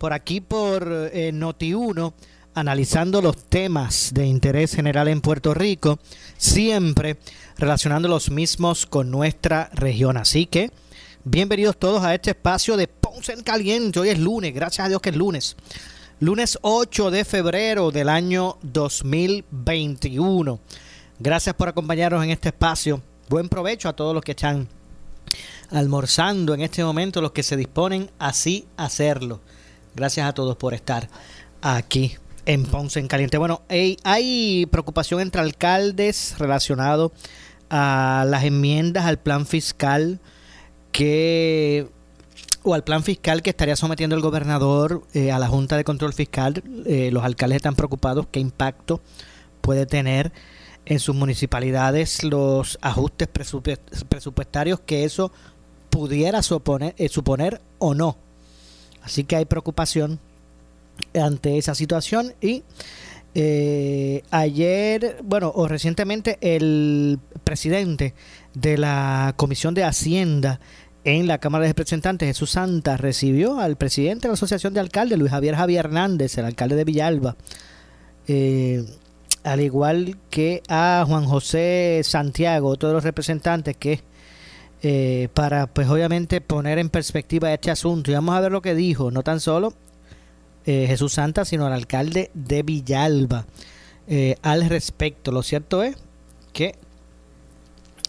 por aquí por eh, Noti1, analizando los temas de interés general en Puerto Rico, siempre relacionando los mismos con nuestra región. Así que, bienvenidos todos a este espacio de Ponce en Caliente. Hoy es lunes, gracias a Dios que es lunes. Lunes 8 de febrero del año 2021. Gracias por acompañarnos en este espacio. Buen provecho a todos los que están almorzando en este momento, los que se disponen así a hacerlo. Gracias a todos por estar aquí en Ponce en Caliente. Bueno, hay, preocupación entre alcaldes relacionado a las enmiendas al plan fiscal que o al plan fiscal que estaría sometiendo el gobernador eh, a la Junta de Control Fiscal. Eh, los alcaldes están preocupados qué impacto puede tener en sus municipalidades los ajustes presupuestarios que eso pudiera suponer, eh, suponer o no. Así que hay preocupación ante esa situación y eh, ayer, bueno, o recientemente el presidente de la Comisión de Hacienda en la Cámara de Representantes, Jesús Santa, recibió al presidente de la Asociación de Alcaldes, Luis Javier Javier Hernández, el alcalde de Villalba. Eh, al igual que a Juan José Santiago, todos los representantes que eh, para pues obviamente poner en perspectiva este asunto y vamos a ver lo que dijo, no tan solo eh, Jesús Santa, sino el alcalde de Villalba eh, al respecto. Lo cierto es que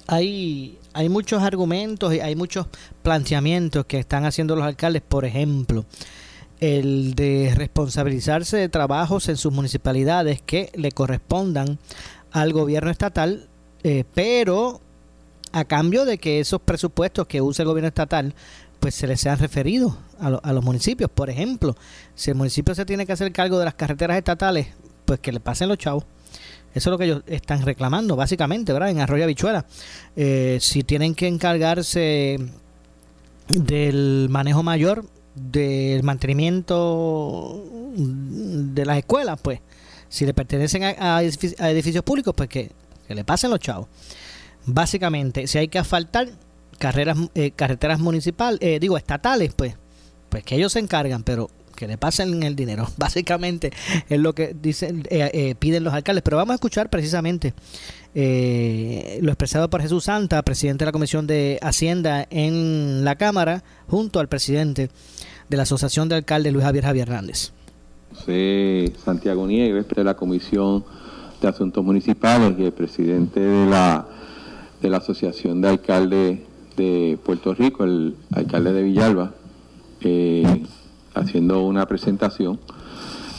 hay, hay muchos argumentos y hay muchos planteamientos que están haciendo los alcaldes, por ejemplo, el de responsabilizarse de trabajos en sus municipalidades que le correspondan al gobierno estatal, eh, pero a cambio de que esos presupuestos que usa el gobierno estatal pues se les sean referidos a, a, los municipios. Por ejemplo, si el municipio se tiene que hacer cargo de las carreteras estatales, pues que le pasen los chavos. Eso es lo que ellos están reclamando, básicamente, ¿verdad? En Arroyo Habichuela. Eh, si tienen que encargarse del manejo mayor, del mantenimiento de las escuelas, pues, si le pertenecen a, a edificios públicos, pues que, que, le pasen los chavos. Básicamente, si hay que asfaltar carreras, eh, carreteras municipales, eh, digo, estatales, pues, pues que ellos se encargan, pero que le pasen el dinero. Básicamente es lo que dicen, eh, piden los alcaldes. Pero vamos a escuchar precisamente lo expresado por Jesús Santa, presidente de la Comisión de Hacienda en la Cámara, junto al presidente de la Asociación de Alcaldes, Luis Javier Javier Hernández. José Santiago Nieves, de la Comisión de Asuntos Municipales y el presidente de la, de la Asociación de Alcaldes de Puerto Rico, el alcalde de Villalba, eh, haciendo una presentación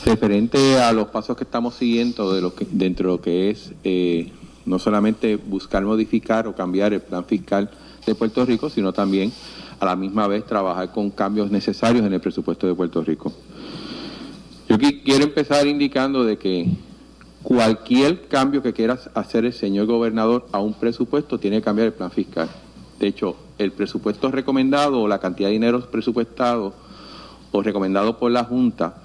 referente a los pasos que estamos siguiendo de lo que, dentro de lo que es eh, no solamente buscar modificar o cambiar el plan fiscal de Puerto Rico, sino también a la misma vez trabajar con cambios necesarios en el presupuesto de Puerto Rico. Yo quiero empezar indicando de que cualquier cambio que quiera hacer el señor gobernador a un presupuesto tiene que cambiar el plan fiscal. De hecho, el presupuesto recomendado o la cantidad de dinero presupuestado o recomendado por la Junta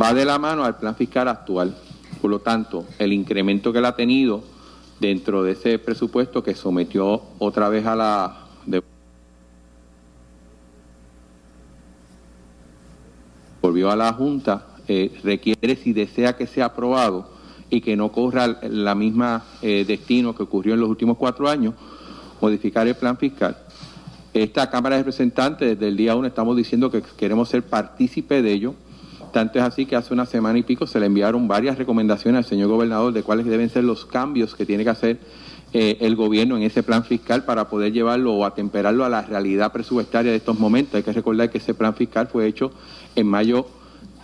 va de la mano al plan fiscal actual. Por lo tanto, el incremento que él ha tenido dentro de ese presupuesto que sometió otra vez a la... Volvió a la Junta, eh, requiere, si desea que sea aprobado y que no corra la misma eh, destino que ocurrió en los últimos cuatro años, modificar el plan fiscal. Esta Cámara de Representantes, desde el día uno estamos diciendo que queremos ser partícipe de ello. Tanto es así que hace una semana y pico se le enviaron varias recomendaciones al señor gobernador de cuáles deben ser los cambios que tiene que hacer eh, el gobierno en ese plan fiscal para poder llevarlo o atemperarlo a la realidad presupuestaria de estos momentos. Hay que recordar que ese plan fiscal fue hecho en mayo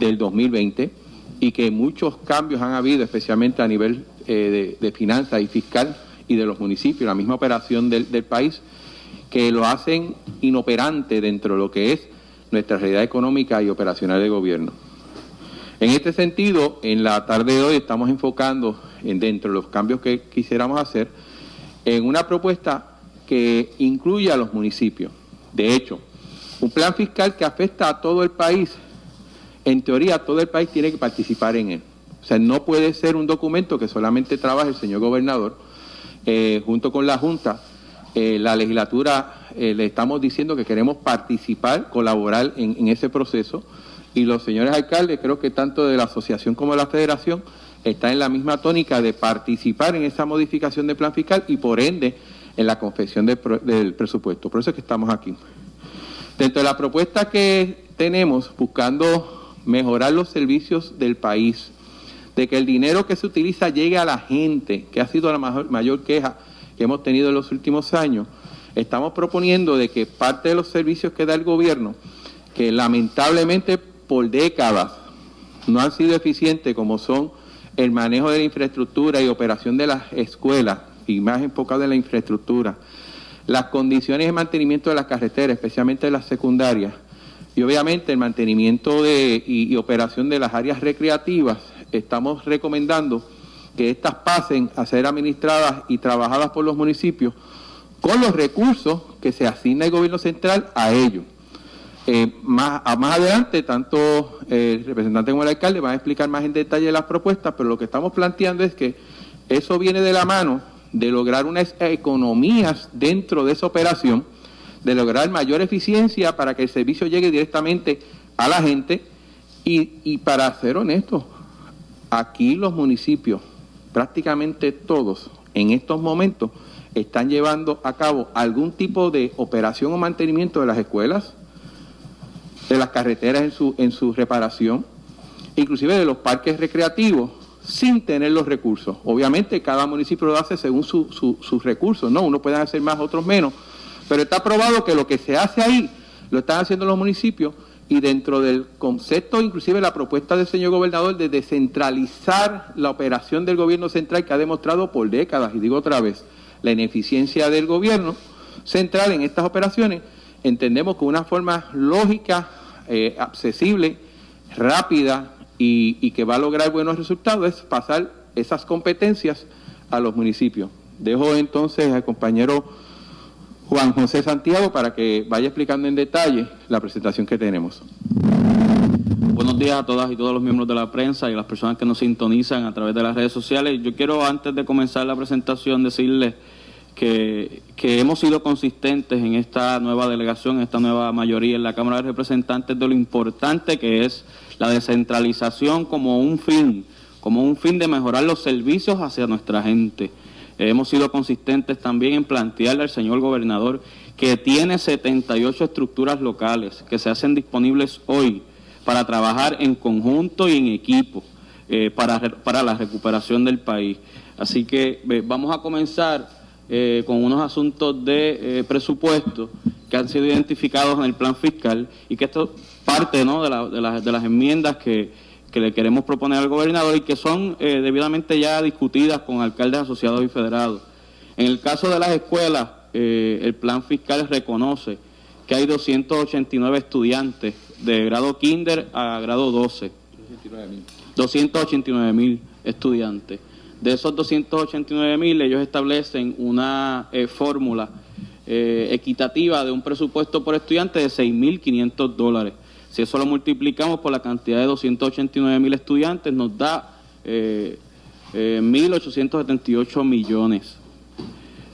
del 2020 y que muchos cambios han habido, especialmente a nivel eh, de, finanzas y fiscal y de los municipios, la misma operación del, del país, que lo hacen inoperante dentro de lo que es nuestra realidad económica y operacional del gobierno. En este sentido, en la tarde de hoy estamos enfocando en dentro de los cambios que quisiéramos hacer en una propuesta que incluye a los municipios. De hecho, un plan fiscal que afecta a todo el país, en teoría todo el país tiene que participar en él. O sea, no puede ser un documento que solamente trabaje el señor gobernador eh, junto con la Junta. Eh, la legislatura eh, le estamos diciendo que queremos participar, colaborar en, ese proceso y los señores alcaldes, creo que tanto de la asociación como de la federación, está en la misma tónica de participar en esa modificación del plan fiscal y por ende en la confección del, presupuesto. Por eso es que estamos aquí. Dentro de la propuesta que tenemos, buscando mejorar los servicios del país, de que el dinero que se utiliza llegue a la gente, que ha sido la mayor, queja que hemos tenido en los últimos años, estamos proponiendo de que parte de los servicios que da el gobierno, que lamentablemente por décadas no han sido eficientes como son el manejo de la infraestructura y operación de las escuelas, y más enfocado en la infraestructura, las condiciones de mantenimiento de las carreteras, especialmente las secundarias, y obviamente el mantenimiento de, y, operación de las áreas recreativas, estamos recomendando que éstas pasen a ser administradas y trabajadas por los municipios con los recursos que se asigna el gobierno central a ellos. Eh, más, más adelante, tanto el representante como el alcalde van a explicar más en detalle las propuestas, pero lo que estamos planteando es que eso viene de la mano de lograr unas economías dentro de esa operación, de lograr mayor eficiencia para que el servicio llegue directamente a la gente y, y para ser honestos, aquí los municipios, prácticamente todos, en estos momentos, están llevando a cabo algún tipo de operación o mantenimiento de las escuelas, de las carreteras en su, en su reparación, inclusive de los parques recreativos, sin tener los recursos. Obviamente cada municipio lo hace según sus recursos, ¿no? Uno puede hacer más, otros menos, pero está probado que lo que se hace ahí lo están haciendo los municipios y dentro del concepto, inclusive la propuesta del señor gobernador de descentralizar la operación del gobierno central que ha demostrado por décadas, y digo otra vez, la ineficiencia del gobierno central en estas operaciones, entendemos que una forma lógica, eh, accesible, rápida y, que va a lograr buenos resultados es pasar esas competencias a los municipios. Dejo entonces al compañero Juan José Santiago para que vaya explicando en detalle la presentación que tenemos. Buenos días a todas y todos los miembros de la prensa y las personas que nos sintonizan a través de las redes sociales. Yo quiero, antes de comenzar la presentación, decirles que, hemos sido consistentes en esta nueva delegación, en esta nueva mayoría en la Cámara de Representantes de lo importante que es la descentralización como un fin, como un fin de mejorar los servicios hacia nuestra gente. Hemos sido consistentes también en plantearle al señor gobernador que tiene 78 estructuras locales que se hacen disponibles hoy para trabajar en conjunto y en equipo eh, para, para la recuperación del país. Así que vamos a comenzar eh, con unos asuntos de eh, presupuesto que han sido identificados en el plan fiscal y que esto parte ¿no? de, la, de, las, de las enmiendas que, que, le queremos proponer al gobernador y que son eh, debidamente ya discutidas con alcaldes asociados y federados. En el caso de las escuelas, el plan fiscal reconoce que hay 289 estudiantes de grado kinder a grado 12. 289 mil estudiantes. De esos 289 mil, ellos establecen una eh, fórmula eh, equitativa de un presupuesto por estudiante de 6.500 dólares. Si eso lo multiplicamos por la cantidad de 289 mil estudiantes, nos da eh, 1.878 millones.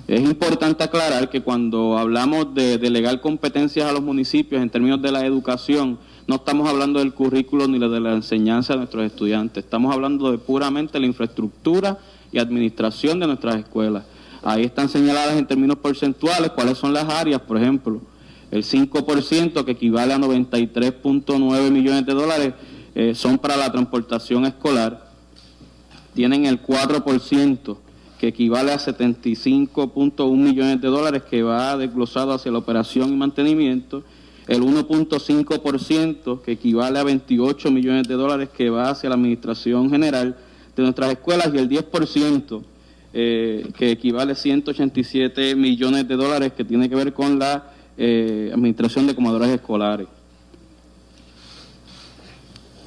Es importante aclarar que cuando hablamos de delegar competencias a los municipios en términos de la educación, no estamos hablando del currículo ni de la enseñanza de nuestros estudiantes, estamos hablando de puramente la infraestructura y administración de nuestras escuelas. Ahí están señaladas en términos porcentuales cuáles son las áreas, por ejemplo, el 5% que equivale a 93.9 millones de dólares eh, son para la transportación escolar, tienen el 4% que equivale a 75.1 millones de dólares que va desglosado hacia la operación y mantenimiento, el 1.5% que equivale a 28 millones de dólares que va hacia la administración general de nuestras escuelas. Y el 10% eh, que equivale a 187 millones de dólares que tiene que ver con la eh, administración de comedores escolares.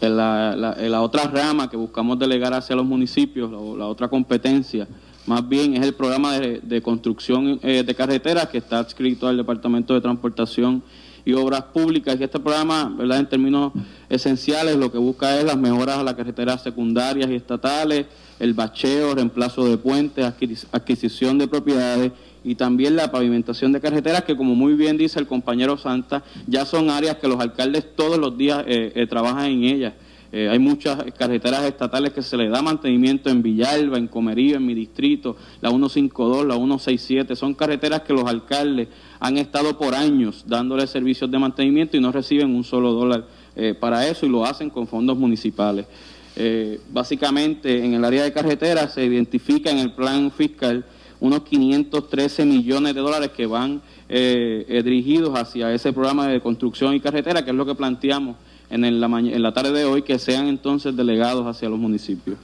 La, la, otra rama que buscamos delegar hacia los municipios, la, otra competencia, más bien es el programa de, construcción eh, de carreteras que está adscrito al Departamento de Transportación y Obras Públicas. Y este programa, ¿verdad? en términos esenciales, lo que busca es las mejoras a las carreteras secundarias y estatales, el bacheo, reemplazo de puentes, adquisición de propiedades y también la pavimentación de carreteras, que como muy bien dice el compañero Santa, ya son áreas que los alcaldes todos los días eh, eh, trabajan en ellas. Eh, hay muchas carreteras estatales que se le da mantenimiento en Villalba, en Comerío, en mi distrito, la 152, la 167. Son carreteras que los alcaldes han estado por años dándole servicios de mantenimiento y no reciben un solo dólar para eso y lo hacen con fondos municipales. básicamente, en el área de carreteras se identifica en el plan fiscal unos 513 millones de dólares que van eh, eh, dirigidos hacia ese programa de construcción y carretera, que es lo que planteamos en, la, en la tarde de hoy, que sean entonces delegados hacia los municipios.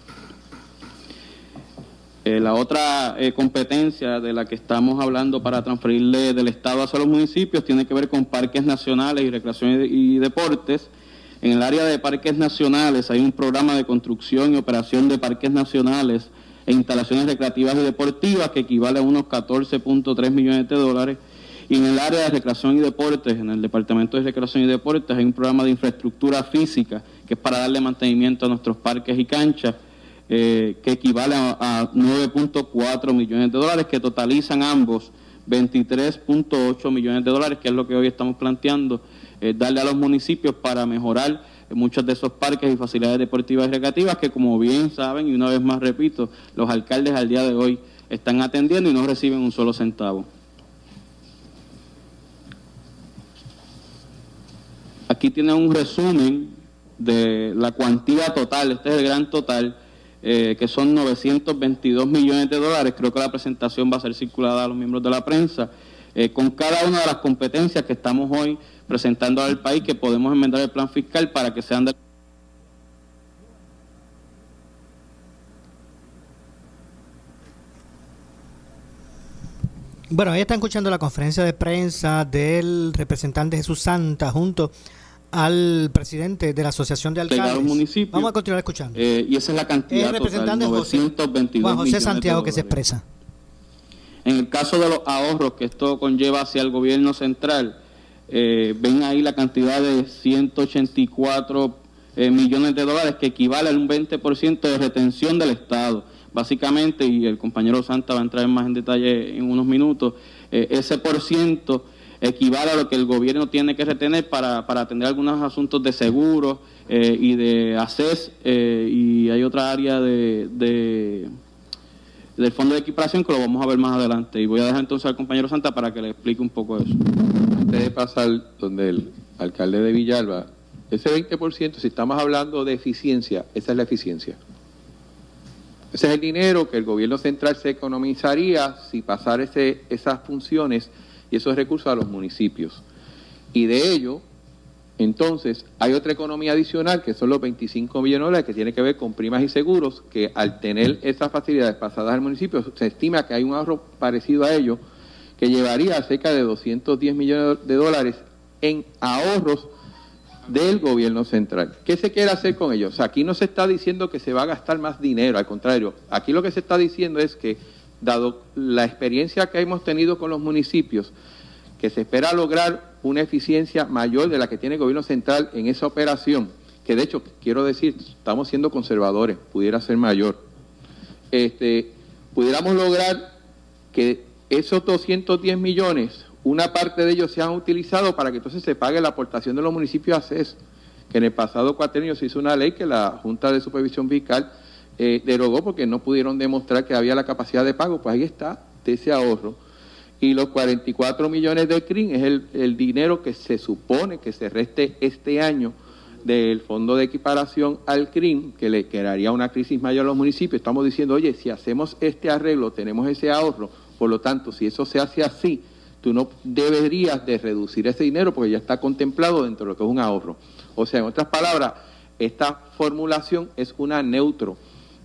Eh, la otra competencia de la que estamos hablando para transferirle del Estado hacia los municipios tiene que ver con parques nacionales y recreación y deportes. En el área de parques nacionales hay un programa de construcción y operación de parques nacionales e instalaciones recreativas y deportivas, que equivale a unos 14.3 millones de dólares. Y en el área de recreación y deportes, en el Departamento de Recreación y Deportes, hay un programa de infraestructura física que es para darle mantenimiento a nuestros parques y canchas, eh, que equivale a, 9.4 millones de dólares, que totalizan ambos 23.8 millones de dólares, que es lo que hoy estamos planteando, eh, darle a los municipios para mejorar muchos de esos parques y facilidades deportivas y recreativas que, como bien saben, y una vez más repito, los alcaldes al día de hoy están atendiendo y no reciben un solo centavo. Aquí tiene un resumen de la cuantía total, este es el gran total, eh, que son 922 millones de dólares. Creo que la presentación va a ser circulada a los miembros de la prensa, eh, con cada una de las competencias que estamos hoy presentando al país que podemos enmendar el plan fiscal para que sean de Bueno, ahí están escuchando la conferencia de prensa del representante Jesús Santa junto al presidente de la Asociación de Alcaldes. Vamos a continuar escuchando. Eh, y esa es la cantidad el representante total, 922 Juan José Santiago que se expresa. En el caso de los ahorros que esto conlleva hacia el gobierno central, eh, ven ahí la cantidad de 184 eh, millones de dólares que equivale a un 20% de retención del Estado. Básicamente, y el compañero Santa va a entrar más en detalle en unos minutos, eh, ese por ciento equivale a lo que el gobierno tiene que retener para, para atender algunos asuntos de seguro y de ACES y hay otra área de del fondo de equiparación que lo vamos a ver más adelante. Y voy a dejar entonces al compañero Santa para que le explique un poco eso. Antes de pasar donde el alcalde de Villalba, ese 20%, si estamos hablando de eficiencia, esa es la eficiencia. Ese es el dinero que el gobierno central se economizaría si pasara ese, esas funciones y esos recursos a los municipios. Y de ello, entonces, hay otra economía adicional que son los 25 millones de dólares que tiene que ver con primas y seguros, que al tener esas facilidades pasadas al municipio, se estima que hay un ahorro parecido a ello, que llevaría a cerca de 210 millones de dólares en ahorros del gobierno central. ¿Qué se quiere hacer con ellos? aquí no se está diciendo que se va a gastar más dinero, al contrario, aquí lo que se está diciendo es que, dado la experiencia que hemos tenido con los municipios, que se espera lograr una eficiencia mayor de la que tiene el gobierno central en esa operación, que de hecho, quiero decir, estamos siendo conservadores, pudiera ser mayor. Este, pudiéramos lograr que esos 210 millones, una parte de ellos sean utilizados para que entonces se pague la aportación de los municipios a CES, que en el pasado cuatro años se hizo una ley que la Junta de Supervisión Fiscal eh, derogó porque no pudieron demostrar que había la capacidad de pago, pues ahí está, de ese ahorro y los 44 millones de CRIM es el, dinero que se supone que se reste este año del fondo de equiparación al CRIM, que le crearía una crisis mayor a los municipios, estamos diciendo, oye, si hacemos este arreglo, tenemos ese ahorro, por lo tanto, si eso se hace así, tú no deberías de reducir ese dinero porque ya está contemplado dentro de lo que es un ahorro. O sea, en otras palabras, esta formulación es una neutro,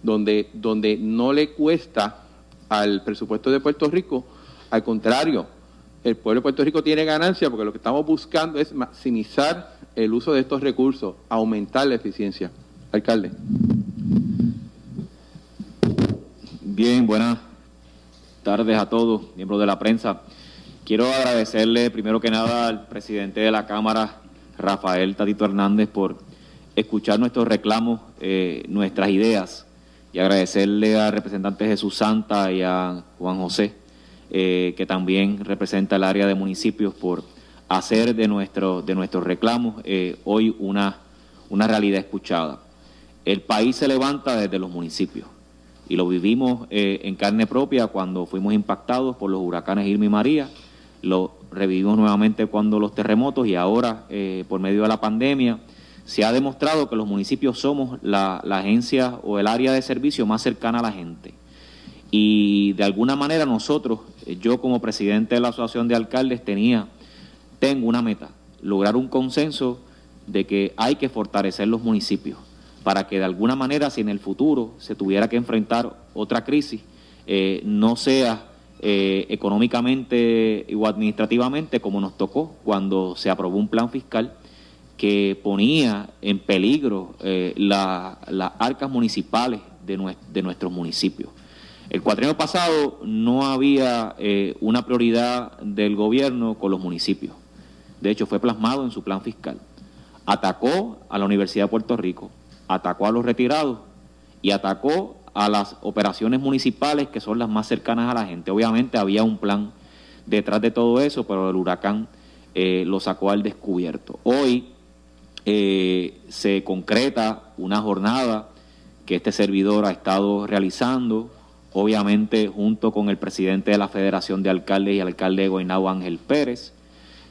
donde, donde no le cuesta al presupuesto de Puerto Rico, al contrario, el pueblo de Puerto Rico tiene ganancia porque lo que estamos buscando es maximizar el uso de estos recursos, aumentar la eficiencia. Alcalde. Bien, buenas tardes a todos, miembros de la prensa. Quiero agradecerle primero que nada al presidente de la Cámara, Rafael Tatito Hernández, por escuchar nuestros reclamos, eh, nuestras ideas, y agradecerle al representante Jesús Santa y a Juan José, eh, que también representa el área de municipios, por hacer de, nuestro, de nuestros reclamos eh, hoy una, una realidad escuchada. El país se levanta desde los municipios y lo vivimos en carne propia cuando fuimos impactados por los huracanes Irma y María lo revivimos nuevamente cuando los terremotos y ahora eh, por medio de la pandemia se ha demostrado que los municipios somos la, agencia o el área de servicio más cercana a la gente. Y de alguna manera nosotros, eh, yo como presidente de la Asociación de Alcaldes tenía, tengo una meta, lograr un consenso de que hay que fortalecer los municipios para que de alguna manera si en el futuro se tuviera que enfrentar otra crisis, eh, no sea eh, económicamente o administrativamente como nos tocó cuando se aprobó un plan fiscal que ponía en peligro eh, las arcas municipales de, de, nuestros municipios. El cuatrienio pasado no había eh, una prioridad del gobierno con los municipios. De hecho, fue plasmado en su plan fiscal. Atacó a la Universidad de Puerto Rico, atacó a los retirados y atacó a las operaciones municipales que son las más cercanas a la gente. Obviamente había un plan detrás de todo eso, pero el huracán eh, lo sacó al descubierto. Hoy eh, se concreta una jornada que este servidor ha estado realizando, obviamente junto con el presidente de la Federación de Alcaldes y alcalde de Guaynabo, Ángel Pérez.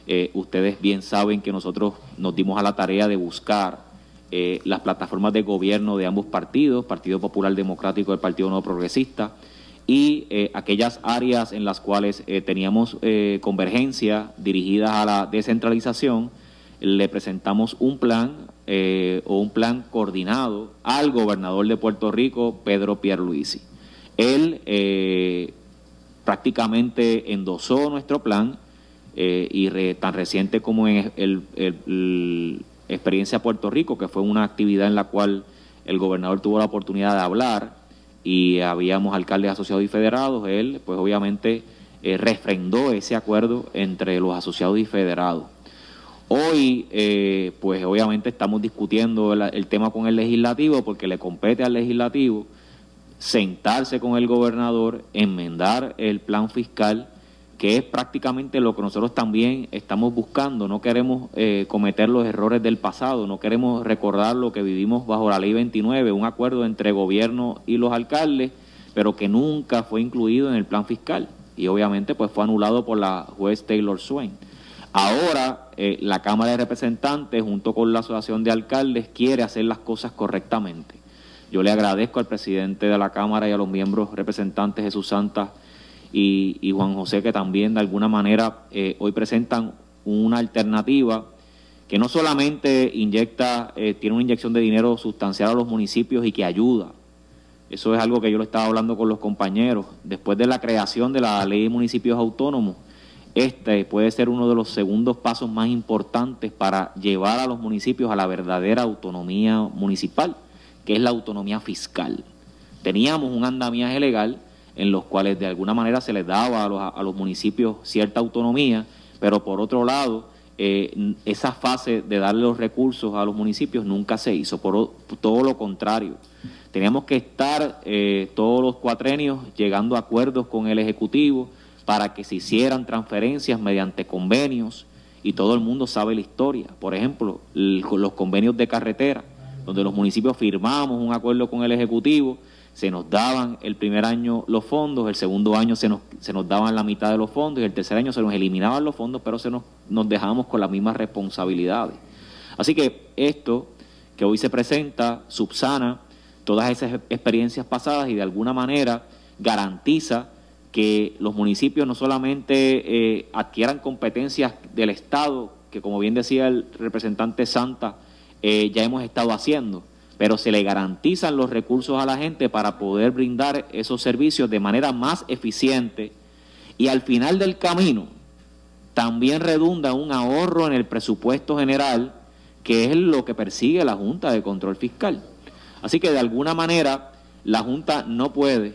Eh, ustedes bien saben que nosotros nos dimos a la tarea de buscar eh, las plataformas de gobierno de ambos partidos, Partido Popular Democrático y el Partido Nuevo Progresista, y eh, aquellas áreas en las cuales teníamos convergencia dirigidas a la descentralización, le presentamos un plan o un plan coordinado al gobernador de Puerto Rico, Pedro Pierluisi. Él prácticamente endosó nuestro plan y tan reciente como en el experiencia Puerto Rico, que fue una actividad en la cual el gobernador tuvo la oportunidad de hablar y habíamos alcaldes asociados y federados, él pues obviamente eh, refrendó ese acuerdo entre los asociados y federados. Hoy eh, pues obviamente estamos discutiendo el tema con el legislativo porque le compete al legislativo sentarse con el gobernador, enmendar el plan fiscal que es prácticamente lo que nosotros también estamos buscando. No queremos eh, cometer los errores del pasado, no queremos recordar lo que vivimos bajo la ley 29, un acuerdo entre gobierno y los alcaldes, pero que nunca fue incluido en el plan fiscal y obviamente pues fue anulado por la juez Taylor Swain. Ahora eh, la Cámara de Representantes junto con la Asociación de Alcaldes quiere hacer las cosas correctamente. Yo le agradezco al presidente de la Cámara y a los miembros representantes Jesús Santa y, Juan José, que también de alguna manera eh, hoy presentan una alternativa que no solamente inyecta, eh, tiene una inyección de dinero sustancial a los municipios y que ayuda. Eso es algo que yo lo estaba hablando con los compañeros. Después de la creación de la ley de municipios autónomos, este puede ser uno de los segundos pasos más importantes para llevar a los municipios a la verdadera autonomía municipal, que es la autonomía fiscal. Teníamos un andamiaje legal en los cuales de alguna manera se les daba a los, a los municipios cierta autonomía, pero por otro lado, eh, esa fase de darle los recursos a los municipios nunca se hizo, por, todo lo contrario. Teníamos que estar eh, todos los cuatrenios llegando a acuerdos con el Ejecutivo para que se hicieran transferencias mediante convenios y todo el mundo sabe la historia. Por ejemplo, los convenios de carretera, donde los municipios firmamos un acuerdo con el Ejecutivo se nos daban el primer año los fondos, el segundo año se nos, se nos daban la mitad de los fondos y el tercer año se nos eliminaban los fondos, pero se nos, nos dejábamos con las mismas responsabilidades. Así que esto que hoy se presenta subsana todas esas experiencias pasadas y de alguna manera garantiza que los municipios no solamente eh, adquieran competencias del Estado, que como bien decía el representante Santa, eh, ya hemos estado haciendo, pero se le garantizan los recursos a la gente para poder brindar esos servicios de manera más eficiente y al final del camino también redunda un ahorro en el presupuesto general, que es lo que persigue la Junta de Control Fiscal. Así que de alguna manera la Junta no puede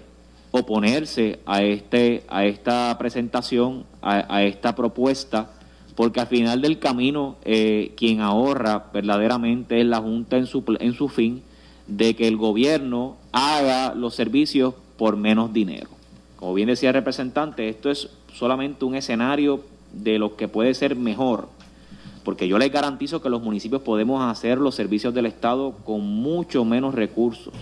oponerse a, este, a esta presentación, a, esta propuesta, porque al final del camino eh, quien ahorra verdaderamente es la Junta en su, en su fin de que el gobierno haga los servicios por menos dinero. Como bien decía el representante, esto es solamente un escenario de lo que puede ser mejor, porque yo les garantizo que los municipios podemos hacer los servicios del Estado con mucho menos recursos.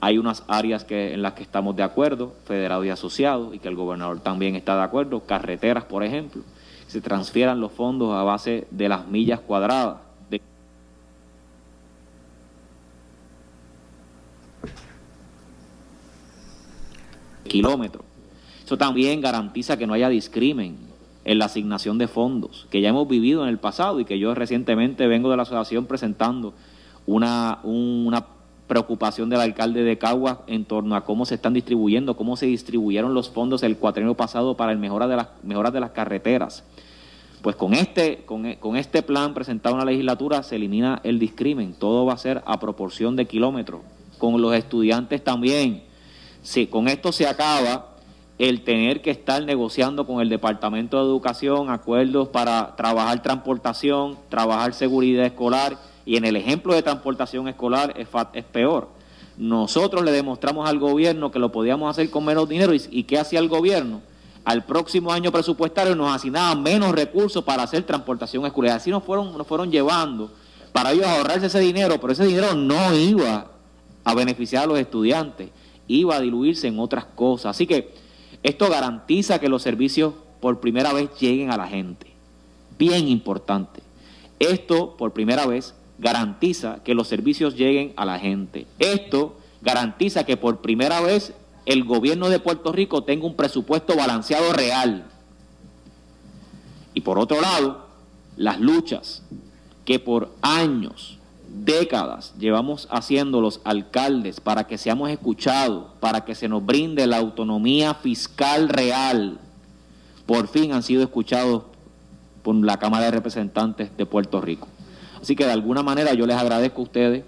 Hay unas áreas que, en las que estamos de acuerdo, federado y asociado, y que el gobernador también está de acuerdo, carreteras, por ejemplo, se transfieran los fondos a base de las millas cuadradas. De kilómetros. Eso también garantiza que no haya discrimen en la asignación de fondos, que ya hemos vivido en el pasado y que yo recientemente vengo de la asociación presentando una, una preocupación del alcalde de Caguas en torno a cómo se están distribuyendo, cómo se distribuyeron los fondos el cuatrienio pasado para el mejora de las mejoras de las carreteras. Pues con este, con, con, este plan presentado en la legislatura se elimina el discrimen, todo va a ser a proporción de kilómetros. Con los estudiantes también. Si con esto se acaba el tener que estar negociando con el Departamento de Educación acuerdos para trabajar transportación, trabajar seguridad escolar y en el ejemplo de transportación escolar es, es peor. Nosotros le demostramos al gobierno que lo podíamos hacer con menos dinero y, ¿qué hacía el gobierno? Al próximo año presupuestario nos asignaban menos recursos para hacer transportación escolar. Así nos fueron, nos fueron llevando para ellos ahorrarse ese dinero, pero ese dinero no iba a beneficiar a los estudiantes, iba a diluirse en otras cosas. Así que esto garantiza que los servicios por primera vez lleguen a la gente. Bien importante. Esto por primera vez garantiza que los servicios lleguen a la gente. Esto garantiza que por primera vez el gobierno de Puerto Rico tenga un presupuesto balanceado real. Y por otro lado, las luchas que por años, décadas llevamos haciendo los alcaldes para que seamos escuchados, para que se nos brinde la autonomía fiscal real, por fin han sido escuchados por la Cámara de Representantes de Puerto Rico. Así que de alguna manera yo les agradezco a ustedes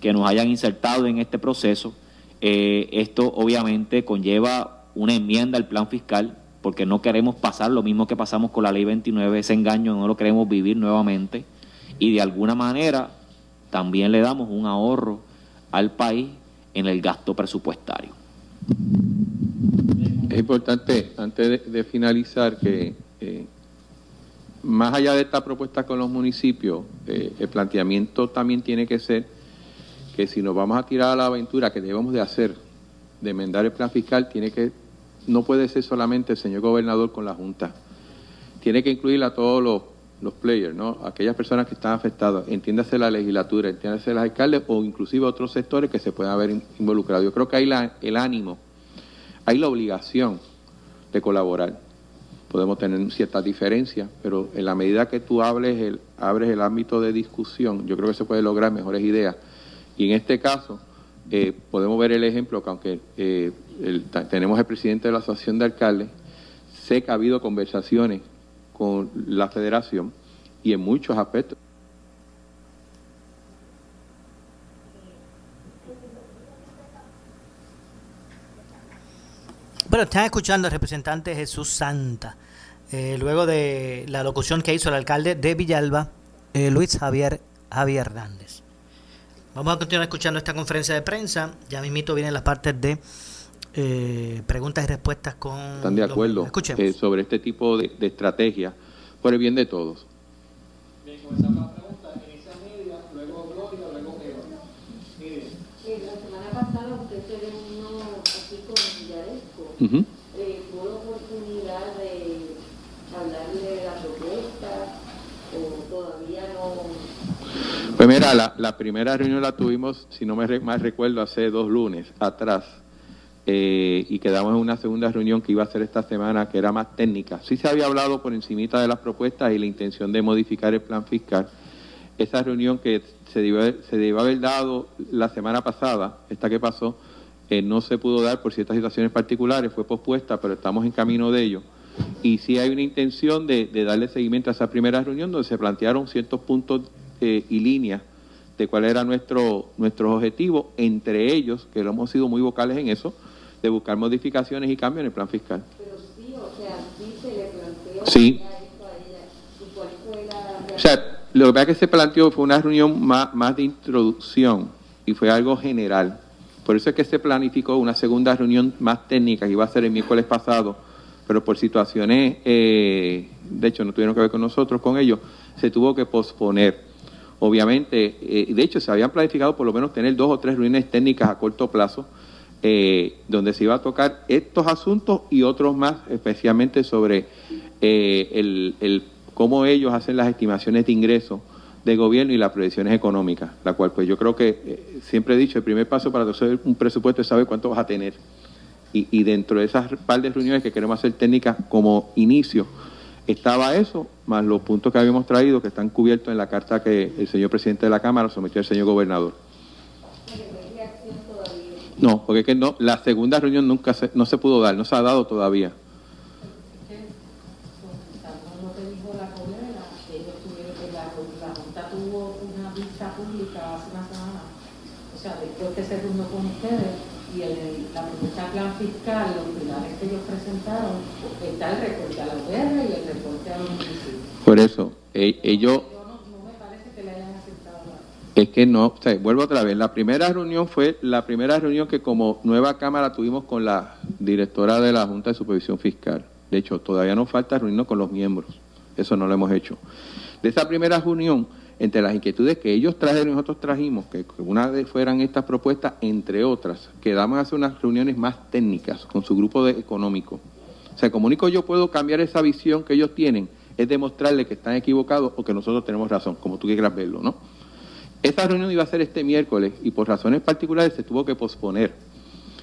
que nos hayan insertado en este proceso. Eh, esto obviamente conlleva una enmienda al plan fiscal porque no queremos pasar lo mismo que pasamos con la ley 29, ese engaño no lo queremos vivir nuevamente y de alguna manera también le damos un ahorro al país en el gasto presupuestario. Es importante, antes de, finalizar, que eh, más allá de esta propuesta con los municipios, eh, el planteamiento también tiene que ser que si nos vamos a tirar a la aventura que debemos de hacer, de enmendar el plan fiscal, tiene que no puede ser solamente el señor gobernador con la Junta. Tiene que incluir a todos los, los players, ¿no? Aquellas personas que están afectadas, entiéndase la legislatura, entiéndase los alcaldes o inclusive otros sectores que se puedan haber involucrado. Yo creo que hay la, el ánimo, hay la obligación de colaborar podemos tener ciertas diferencias, pero en la medida que tú hables el, abres el ámbito de discusión, yo creo que se puede lograr mejores ideas. Y en este caso, eh, podemos ver el ejemplo que aunque eh, tenemos el presidente de la Asociación de Alcaldes, sé que ha habido conversaciones con la federación y en muchos aspectos. Bueno, están escuchando al representante Jesús Santa, eh, luego de la locución que hizo el alcalde de Villalba, eh, Luis Javier Javier Hernández. Vamos a continuar escuchando esta conferencia de prensa. Ya mismito vienen las partes de eh, preguntas y respuestas con... ¿Están de acuerdo sobre este tipo de, de, estrategia por el bien de todos? Bien, comenzamos la pregunta. Inicia media, luego Gloria, luego Eva. Mire. la semana pasada usted se reunió aquí con Yaresco. Pues mira, la, la primera reunión la tuvimos, si no me re- mal recuerdo, hace dos lunes atrás. eh, y quedamos en una segunda reunión que iba a ser esta semana, que era más técnica. Sí se había hablado por encimita de las propuestas y la intención de modificar el plan fiscal. Esa reunión que se debió, se debió haber dado la semana pasada, esta que pasó, eh, no se pudo dar por ciertas situaciones particulares, fue pospuesta, pero estamos en camino de ello. Y sí hay una intención de, de darle seguimiento a esa primera reunión donde se plantearon ciertos puntos eh, y líneas de cuál era nuestro nuestros objetivos, entre ellos, que lo hemos sido muy vocales en eso, de buscar modificaciones y cambios en el plan fiscal. Pero sí, o sea, sí se le planteó Sí. ya esto a ella. ¿Y cuál fue la O sea, lo que pasa es que se planteó fue una reunión más, más de introducción y fue algo general. Por eso es que se planificó una segunda reunión más técnica que iba a ser el miércoles pasado, pero por situaciones, eh, de hecho no tuvieron que ver con nosotros, con ellos, se tuvo que posponer. Obviamente, eh, de hecho se habían planificado por lo menos tener dos o tres reuniones técnicas a corto plazo, eh, donde se iba a tocar estos asuntos y otros más, especialmente sobre eh, el, el cómo ellos hacen las estimaciones de ingresos de gobierno y las proyecciones económicas, la cual pues yo creo que eh, siempre he dicho, el primer paso para hacer un presupuesto es saber cuánto vas a tener. Y, y dentro de esas par de reuniones que queremos hacer técnicas como inicio, estaba eso, más los puntos que habíamos traído que están cubiertos en la carta que el señor presidente de la Cámara sometió al señor gobernador. No, porque es que no, la segunda reunión nunca se, no se pudo dar, no se ha dado todavía. Como te dijo la colega, que ellos tuvieron que la, la Junta tuvo una vista pública hace una semana, o sea, después que se reunió con ustedes y el, la propuesta plan fiscal, los pilares que ellos presentaron, está el recorte a la UR y el recorte a los municipios. Por eso, eh, ellos, no me parece que le hayan aceptado la es que no, o sea, vuelvo otra vez, la primera reunión fue la primera reunión que como nueva Cámara tuvimos con la directora de la Junta de Supervisión Fiscal. De hecho, todavía nos falta reunirnos con los miembros, eso no lo hemos hecho. De esa primera reunión, entre las inquietudes que ellos trajeron y nosotros trajimos, que una de fueran estas propuestas, entre otras, quedamos a hacer unas reuniones más técnicas con su grupo económico. O sea, como único yo puedo cambiar esa visión que ellos tienen, es demostrarle que están equivocados o que nosotros tenemos razón, como tú quieras verlo, ¿no? Esa reunión iba a ser este miércoles y por razones particulares se tuvo que posponer,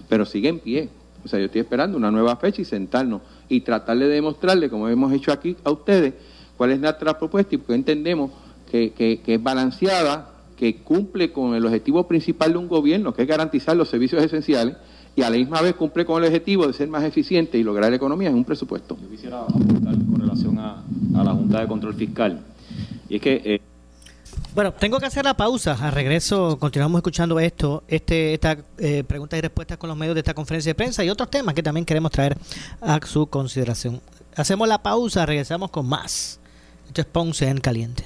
pero sigue en pie. O sea, yo estoy esperando una nueva fecha y sentarnos y tratar de demostrarle, como hemos hecho aquí a ustedes, cuál es nuestra propuesta y porque entendemos que, que- que es balanceada, que cumple con el objetivo principal de un gobierno, que es garantizar los servicios esenciales, y a la misma vez cumple con el objetivo de ser más eficiente y lograr economía en un presupuesto. Yo quisiera apuntar con relación a, a la Junta de Control Fiscal. Y es que eh, Bueno, tengo que hacer la pausa. Al regreso continuamos escuchando esto, este, esta eh, preguntas y respuestas con los medios de esta conferencia de prensa y otros temas que también queremos traer a su consideración. Hacemos la pausa, regresamos con más. Esto es Ponce en Caliente.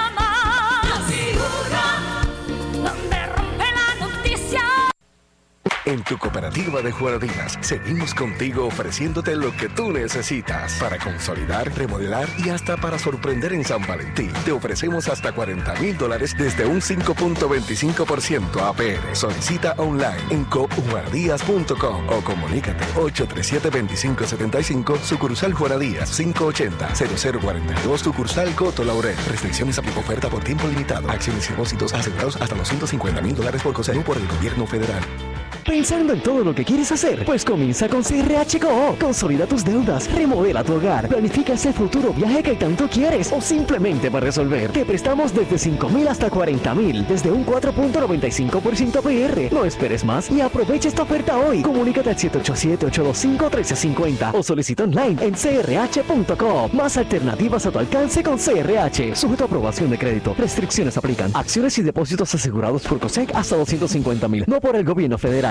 En tu cooperativa de Juaradías seguimos contigo ofreciéndote lo que tú necesitas para consolidar, remodelar y hasta para sorprender en San Valentín. Te ofrecemos hasta 40 mil dólares desde un 5.25% APR. Solicita online en coopjuaradías.com o comunícate 837-2575 sucursal Juaradías 580-0042 sucursal Coto Laurel. Restricciones a oferta por tiempo limitado. Acciones y depósitos asegurados hasta los 150 mil dólares por COSENU por el gobierno federal. Pensando en todo lo que quieres hacer, pues comienza con CRH Go. Consolida tus deudas, remodela tu hogar, planifica ese futuro viaje que tanto quieres o simplemente para resolver. Te prestamos desde 5 mil hasta 40 mil, desde un 4.95% APR. No esperes más y aprovecha esta oferta hoy. Comunícate al 787-825-1350 o solicita online en crh.com. Más alternativas a tu alcance con CRH. Sujeto a aprobación de crédito. Restricciones aplican. Acciones y depósitos asegurados por COSEC hasta 250 mil. No por el gobierno federal.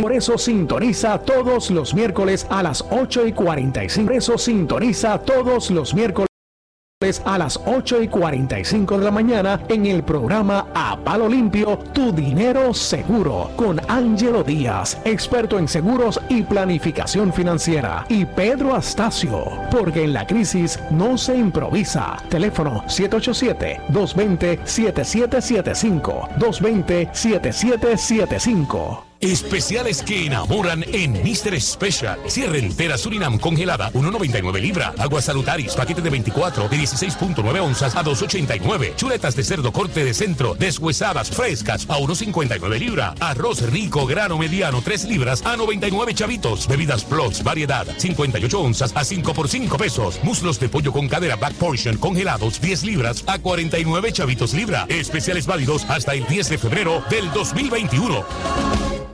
Por eso sintoniza todos los miércoles a las 8 y 45. Por eso sintoniza todos los miércoles a las 8 y 45 de la mañana en el programa A Palo Limpio, Tu Dinero Seguro, con Ángelo Díaz, experto en seguros y planificación financiera, y Pedro Astacio, porque en la crisis no se improvisa. Teléfono 787-220-7775, 220-7775. Especiales que enamoran en Mr. Special. Cierre entera Surinam congelada, 1.99 libra. Aguas salutaris, paquete de 24, de 16.9 onzas a 2.89. Chuletas de cerdo corte de centro, deshuesadas, frescas, a 1.59 libra. Arroz rico, grano mediano, 3 libras a 99 chavitos. Bebidas Plus, variedad, 58 onzas a 5 por 5 pesos. Muslos de pollo con cadera Back Portion congelados, 10 libras a 49 chavitos libra. Especiales válidos hasta el 10 de febrero del 2021.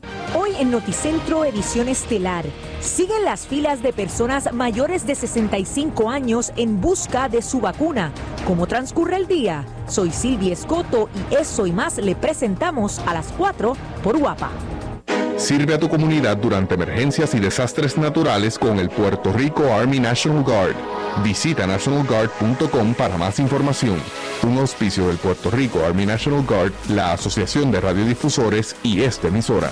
Hoy en Noticentro Edición Estelar, siguen las filas de personas mayores de 65 años en busca de su vacuna. ¿Cómo transcurre el día? Soy Silvia Escoto y eso y más le presentamos a las 4 por Guapa. Sirve a tu comunidad durante emergencias y desastres naturales con el Puerto Rico Army National Guard. Visita nationalguard.com para más información. Un auspicio del Puerto Rico Army National Guard, la Asociación de Radiodifusores y esta emisora.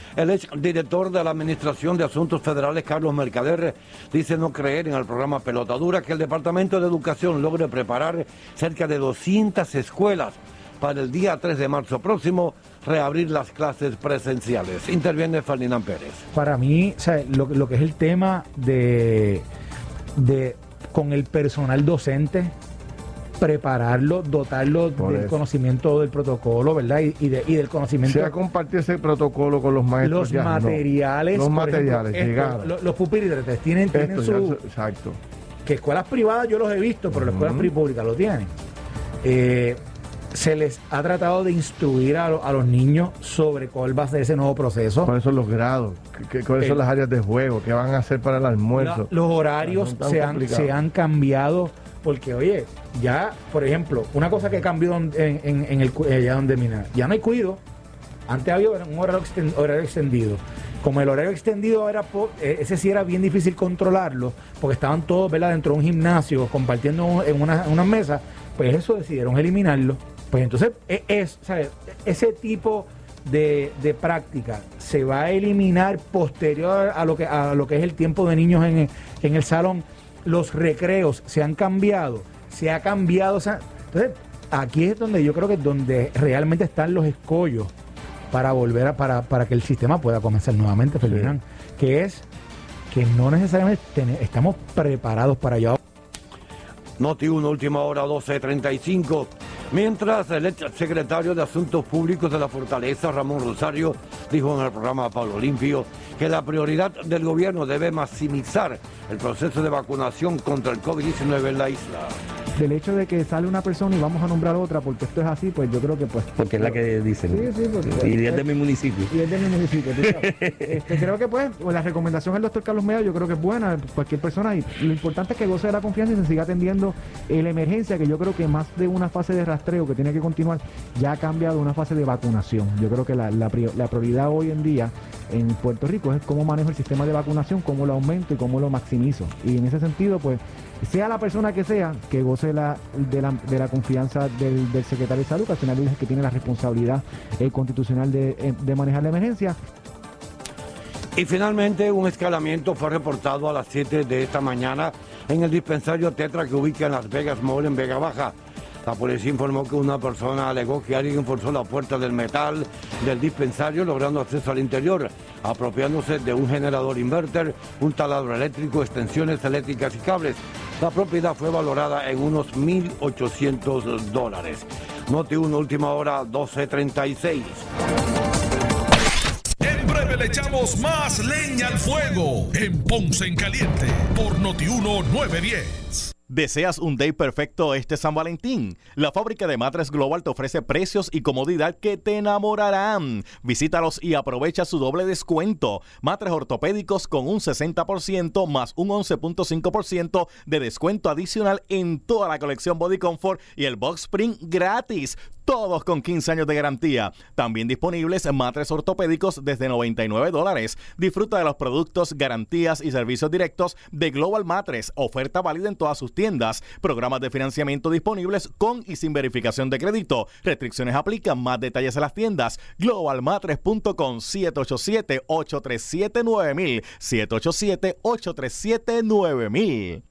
El ex director de la Administración de Asuntos Federales, Carlos Mercader, dice no creer en el programa Pelotadura que el Departamento de Educación logre preparar cerca de 200 escuelas para el día 3 de marzo próximo reabrir las clases presenciales. Interviene Ferdinand Pérez. Para mí, lo, que es el tema de con el personal docente, prepararlo, dotarlo Por del eso. conocimiento del protocolo, ¿verdad? Y, y de- y del conocimiento. Se ha compartido ese protocolo con los maestros. los ya, no. materiales. Los materiales, llegaron. lo- los pupitres tienen, tienen Esto su. ya- exacto. Que escuelas privadas yo los he visto, pero las escuelas públicas lo tienen. Eh, se les ha tratado de instruir a, lo- a los niños sobre cuál va a ser ese nuevo proceso. ¿Cuáles son los grados? ¿Qué- qué- ¿Cuáles son Eh, las áreas de juego? ¿Qué van a hacer para el almuerzo? La- los horarios se han, se han cambiado porque, oye, ya, por ejemplo, una cosa que cambió en, en- en el allá donde mina, ya no hay cuido. Antes había un horario, exten- horario extendido. Como el horario extendido era, eh, ese sí era bien difícil controlarlo, porque estaban todos ¿verdad? dentro de un gimnasio compartiendo en una, unas mesas, pues eso decidieron eliminarlo. Pues entonces, e- es, ¿sabes? ese tipo de, de práctica se va a eliminar posterior a lo que, a lo que es el tiempo de niños en, en el salón. Los recreos se han cambiado, se ha cambiado. o sea, entonces, aquí es donde yo creo que es donde realmente están los escollos para volver a, para, para que el sistema pueda comenzar nuevamente, Ferdinand, que es que no necesariamente ten- estamos preparados para ello. Noti 1, última hora 12.35. Mientras el ex secretario de Asuntos Públicos de la Fortaleza, Ramón Rosario, dijo en el programa Pablo Limpio que la prioridad del gobierno debe maximizar el proceso de vacunación contra el COVID-19 en la isla. del hecho de que sale una persona y vamos a nombrar otra porque esto es así, pues yo creo que pues... Porque es la que dicen. Sí, sí, porque- y es de mi municipio. Y es de mi municipio. tú sabes. Este, creo que pues la recomendación del doctor Carlos Meda yo creo que es buena, cualquier persona, y lo importante es que goce de la confianza y se siga atendiendo la emergencia, que yo creo que más de una fase de rastreo que tiene que continuar, ya ha cambiado a una fase de vacunación. Yo creo que la, la prioridad hoy en día en Puerto Rico es cómo manejo el sistema de vacunación, cómo lo aumento y cómo lo maximizo. Y en ese sentido, pues, sea la persona que sea, que goce de, la, de la confianza del, secretario de salud, que al final es que tiene la responsabilidad eh, constitucional de, eh, de manejar la emergencia. Y finalmente un escalamiento fue reportado a las 7 de esta mañana en el dispensario Tetra que ubica en Las Vegas Mall en Vega Baja. La policía informó que una persona alegó que alguien forzó la puerta del metal del dispensario logrando acceso al interior, apropiándose de un generador inverter, un taladro eléctrico, extensiones eléctricas y cables. La propiedad fue valorada en unos 1.800 dólares. Noti 1, última hora, 12.36. En breve le echamos más leña al fuego en Ponce en Caliente por Notiuno 910. ¿Deseas un day perfecto este San Valentín? La fábrica de Matres Global te ofrece precios y comodidad que te enamorarán. Visítalos y aprovecha su doble descuento. Matres ortopédicos con un 60% más un 11.5% de descuento adicional en toda la colección Body Comfort y el Box Spring gratis. Todos con 15 años de garantía. También disponibles matres ortopédicos desde 99 dólares. Disfruta de los productos, garantías y servicios directos de Global Matres. Oferta válida en todas sus tiendas. Programas de financiamiento disponibles con y sin verificación de crédito. Restricciones aplican. Más detalles en las tiendas. Globalmatres.com 787-837-9000. 787-837-9000.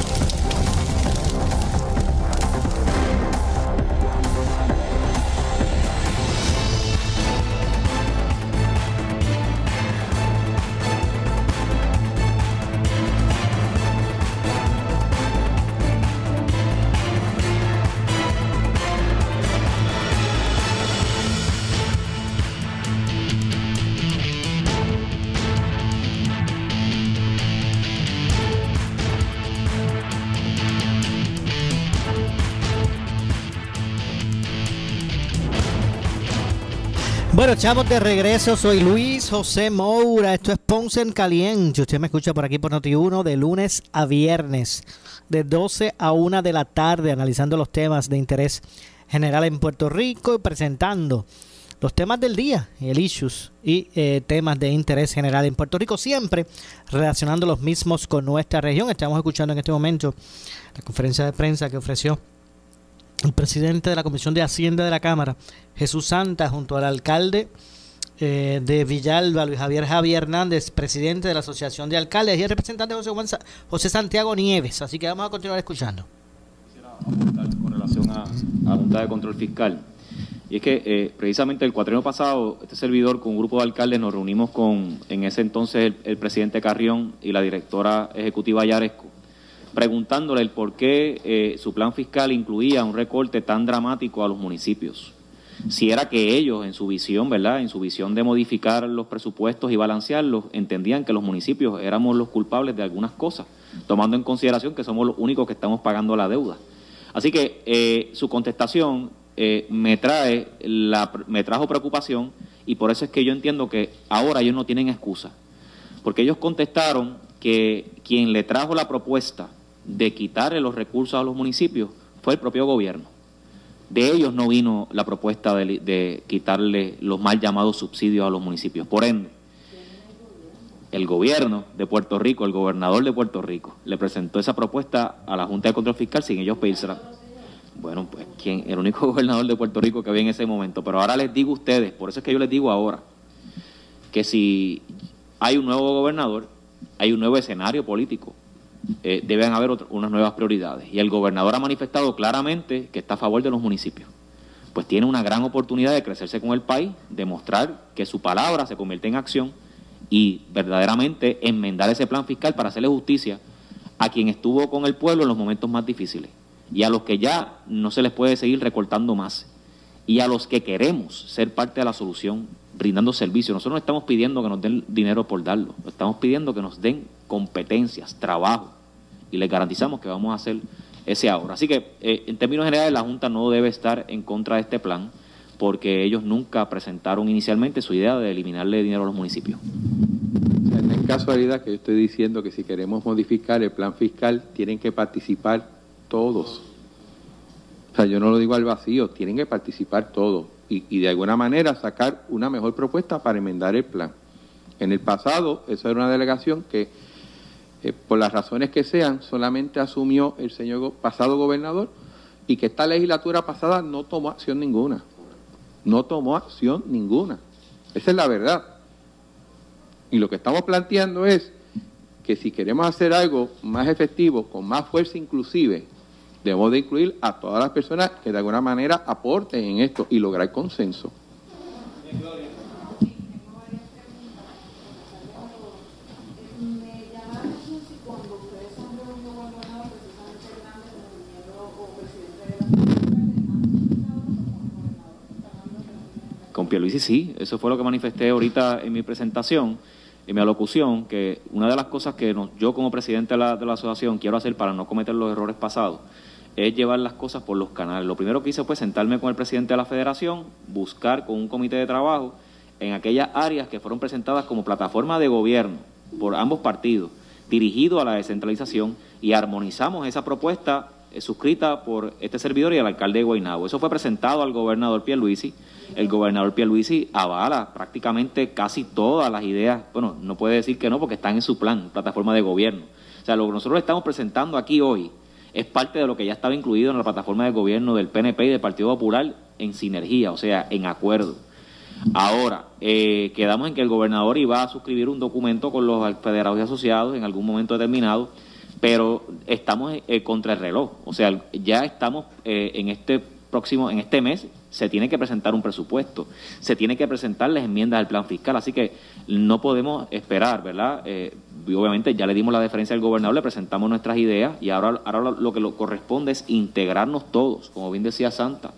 Bueno, de regreso. Soy Luis José Moura. Esto es Ponce en Caliente. Usted me escucha por aquí por Noti1 de lunes a viernes, de 12 a 1 de la tarde, analizando los temas de interés general en Puerto Rico y presentando los temas del día, el issues y eh, temas de interés general en Puerto Rico, siempre relacionando los mismos con nuestra región. Estamos escuchando en este momento la conferencia de prensa que ofreció el presidente de la Comisión de Hacienda de la Cámara, Jesús Santa, junto al alcalde eh, de Villalba, Luis Javier Javier Hernández, presidente de la Asociación de Alcaldes, y el representante José, Juan José Santiago Nieves. Así que vamos a continuar escuchando. con relación a, la Junta de Control Fiscal. Y es que eh, precisamente el cuatrienio pasado, este servidor con un grupo de alcaldes nos reunimos con, en ese entonces, el, el presidente Carrión y la directora ejecutiva Yaresco, preguntándole el por qué eh, su plan fiscal incluía un recorte tan dramático a los municipios. Si era que ellos, en su visión, ¿verdad? En su visión de modificar los presupuestos y balancearlos, entendían que los municipios éramos los culpables de algunas cosas, tomando en consideración que somos los únicos que estamos pagando la deuda. Así que eh, su contestación eh, me trae la, me trajo preocupación y por eso es que yo entiendo que ahora ellos no tienen excusa, porque ellos contestaron que quien le trajo la propuesta de quitarle los recursos a los municipios fue el propio gobierno. De ellos no vino la propuesta de, quitarle los mal llamados subsidios a los municipios. Por ende, el gobierno de Puerto Rico, el gobernador de Puerto Rico, le presentó esa propuesta a la Junta de Control Fiscal sin ellos pedírsela. Bueno, pues ¿quién? el único gobernador de Puerto Rico que había en ese momento. Pero ahora les digo a ustedes, por eso es que yo les digo ahora, que si hay un nuevo gobernador, hay un nuevo escenario político, eh, deben haber unas nuevas prioridades. Y el gobernador ha manifestado claramente que está a favor de los municipios. Pues tiene una gran oportunidad de crecerse con el país, demostrar que su palabra se convierte en acción y verdaderamente enmendar ese plan fiscal para hacerle justicia a quien estuvo con el pueblo en los momentos más difíciles y a los que ya no se les puede seguir recortando más y a los que queremos ser parte de la solución brindando servicios. Nosotros no estamos pidiendo que nos den dinero por darlo, estamos pidiendo que nos den competencias, trabajo y les garantizamos que vamos a hacer ese ahorro. Así que eh, en términos generales la Junta no debe estar en contra de este plan porque ellos nunca presentaron inicialmente su idea de eliminarle dinero a los municipios. No es casualidad que yo estoy diciendo que si queremos modificar el plan fiscal, tienen que participar todos. O sea, yo no lo digo al vacío, tienen que participar todos y, y de alguna manera sacar una mejor propuesta para enmendar el plan. En el pasado, eso era una delegación que, eh, por las razones que sean, solamente asumió el señor pasado gobernador y que esta legislatura pasada no tomó acción ninguna. No tomó acción ninguna. Esa es la verdad. Y lo que estamos planteando es que si queremos hacer algo más efectivo, con más fuerza inclusive, debemos de incluir a todas las personas que de alguna manera aporten en esto y lograr consenso. Con Pierluisi sí, eso fue lo que manifesté ahorita en mi presentación, en mi alocución, que una de las cosas que yo como presidente de la, de la asociación quiero hacer para no cometer los errores pasados es llevar las cosas por los canales. Lo primero que hice fue sentarme con el presidente de la federación, buscar con un comité de trabajo en aquellas áreas que fueron presentadas como plataforma de gobierno por ambos partidos, dirigido a la descentralización y armonizamos esa propuesta suscrita por este servidor y el alcalde de Guaynabo. Eso fue presentado al gobernador Pierluisi. El gobernador Pierluisi avala prácticamente casi todas las ideas, bueno, no puede decir que no porque están en su plan, plataforma de gobierno. O sea, lo que nosotros estamos presentando aquí hoy es parte de lo que ya estaba incluido en la plataforma de gobierno del PNP y del Partido Popular en sinergia, o sea, en acuerdo. Ahora, eh, quedamos en que el gobernador iba a suscribir un documento con los federados y asociados en algún momento determinado, pero estamos eh, contra el reloj. O sea, ya estamos eh, en este próximo, en este mes, se tiene que presentar un presupuesto, se tiene que presentar las enmiendas del plan fiscal, así que no podemos esperar, ¿verdad? Eh, obviamente ya le dimos la deferencia al gobernador, le presentamos nuestras ideas y ahora, ahora lo- lo que lo corresponde es integrarnos todos, como bien decía Santa.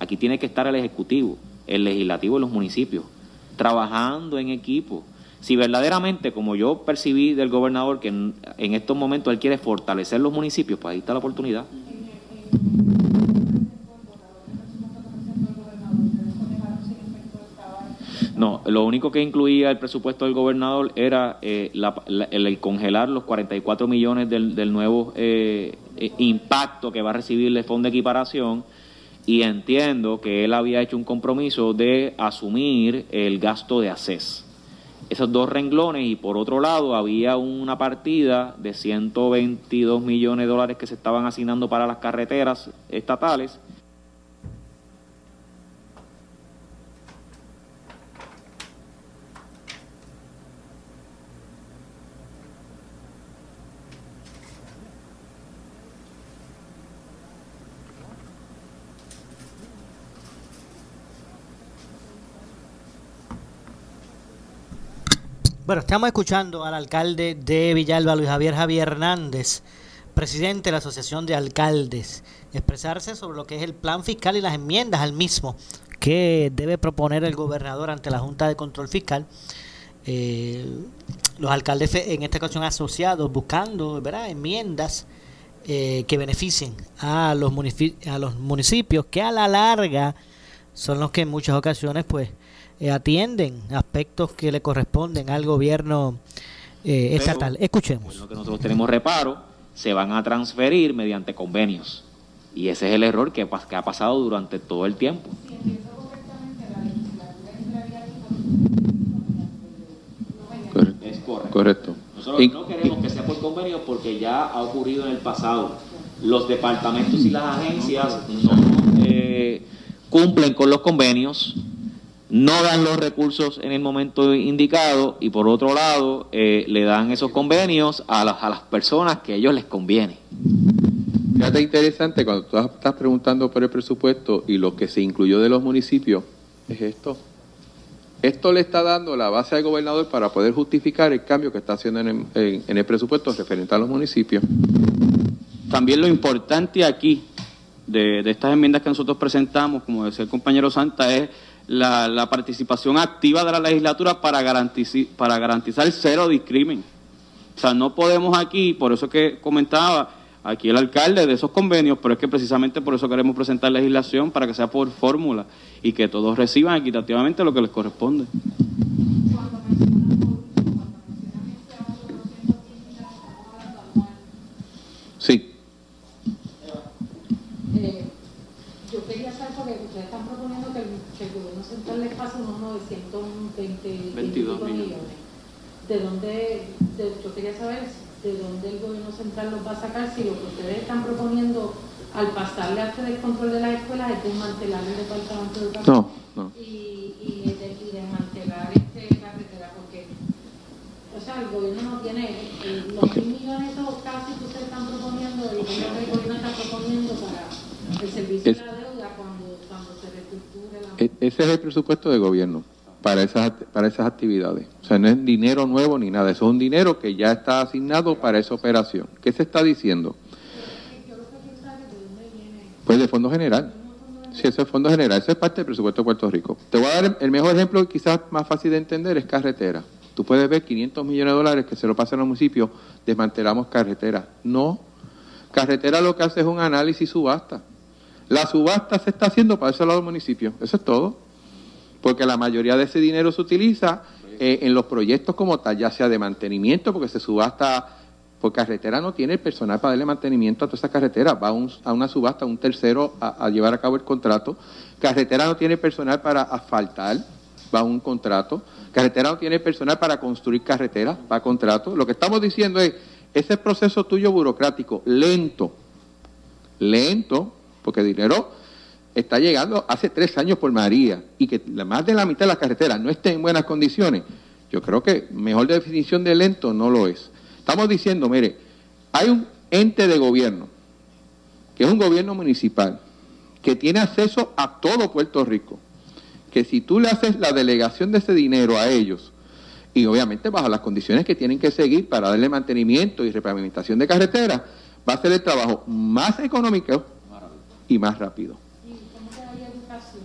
Aquí tiene que estar el Ejecutivo, el Legislativo y los municipios, trabajando en equipo. Si verdaderamente, como yo percibí del gobernador, que en, estos momentos él quiere fortalecer los municipios, pues ahí está la oportunidad. No, lo único que incluía el presupuesto del gobernador era eh, la- la- el, el congelar los 44 millones del, del nuevo eh, eh, impacto que va a recibir el fondo de equiparación y entiendo que él había hecho un compromiso de asumir el gasto de ACES. Esos dos renglones y por otro lado había una partida de 122 millones de dólares que se estaban asignando para las carreteras estatales Bueno, estamos escuchando al alcalde de Villalba, Luis Javier Javier Hernández, presidente de la Asociación de Alcaldes, expresarse sobre lo que es el plan fiscal y las enmiendas al mismo que debe proponer el gobernador ante la Junta de Control Fiscal. Eh, los alcaldes, en esta ocasión asociados, buscando ¿verdad? enmiendas eh, que beneficien a los, a los municipios que a la larga son los que en muchas ocasiones pues eh, atienden aspectos que le corresponden al gobierno eh, Pero- estatal. Escuchemos. lo que nosotros tenemos reparo, se van a transferir mediante convenios. Y ese es el error que, que ha pasado durante todo el tiempo. Es correcto. Correcto. Nosotros Y- no queremos que sea por convenio porque ya ha ocurrido en el pasado. los departamentos y las agencias no eh, cumplen con los convenios, no dan los recursos en el momento indicado y por otro lado eh, le dan esos convenios a las, a las personas que a ellos les conviene. Fíjate interesante cuando tú estás preguntando por el presupuesto y lo que se incluyó de los municipios es esto. Esto le está dando la base al gobernador para poder justificar el cambio que está haciendo en el, en- en el presupuesto referente a los municipios. También lo importante aquí de, de estas enmiendas que nosotros presentamos, como decía el compañero Santa, es la, la participación activa de la legislatura para, garantici- para garantizar cero discrimen. O sea, no podemos aquí, por eso que comentaba aquí el alcalde de esos convenios, pero es que precisamente por eso queremos presentar legislación para que sea por fórmula y que todos reciban equitativamente lo que les corresponde. ¿De dónde, de- yo quería saber de dónde el gobierno central los va a sacar si lo que ustedes están proponiendo al pasarle a ustedes control de las escuelas es desmantelar el departamento de educación No, no. y, y, de- y desmantelar este carretera, porque, o sea, el gobierno no tiene eh, los mil millones esos casi que ustedes están proponiendo y que el gobierno está proponiendo para el servicio Es- de la deuda cuando, cuando se reestructure la... E- Ese es el presupuesto de gobierno para esas, para esas actividades. O sea, no es dinero nuevo ni nada, eso es un dinero que ya está asignado para esa operación. ¿Qué se está diciendo? Pues de fondo general. Sí, eso es fondo general, eso es parte del presupuesto de Puerto Rico. Te voy a dar el- mejor ejemplo, quizás más fácil de entender, es carretera. Tú puedes ver 500 millones de dólares que se lo pasan a los municipios, desmantelamos carretera. No, carretera lo que hace es un análisis subasta. La subasta se está haciendo para eso a los municipios, eso es todo porque la mayoría de ese dinero se utiliza eh, en los proyectos como tal, ya sea de mantenimiento, porque se subasta, porque carretera no tiene el personal para darle mantenimiento a toda esa carretera, va a, un- a una subasta, un tercero a, a llevar a cabo el contrato. Carretera no tiene personal para asfaltar, va a un contrato. Carretera no tiene personal para construir carreteras, va a contrato. Lo que estamos diciendo es, ese proceso tuyo burocrático, lento, lento, porque dinero está llegando hace tres años por María y que más de la mitad de las carreteras no estén en buenas condiciones, yo creo que mejor definición de lento no lo es. Estamos diciendo, mire, hay un ente de gobierno, que es un gobierno municipal, que tiene acceso a todo Puerto Rico, que si tú le haces la delegación de ese dinero a ellos, y obviamente bajo las condiciones que tienen que seguir para darle mantenimiento y repavimentación de carreteras, va a ser el trabajo más económico y más rápido. ¿Cómo se llama educación?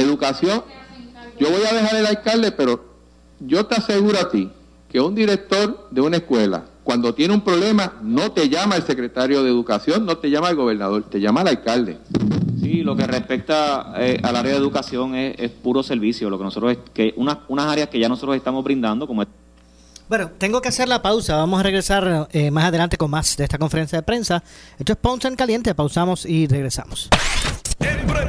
Educación, yo voy a dejar el alcalde, pero yo te aseguro a ti que un director de una escuela, cuando tiene un problema, no te llama el secretario de educación, no te llama el gobernador, te llama el alcalde. Sí, lo que respecta eh, al área de educación es, es puro servicio, lo que nosotros es, que unas, unas áreas que ya nosotros estamos brindando, como Bueno, tengo que hacer la pausa. Vamos a regresar eh, más adelante con más de esta conferencia de prensa. Esto es Ponce en Caliente. Pausamos y regresamos.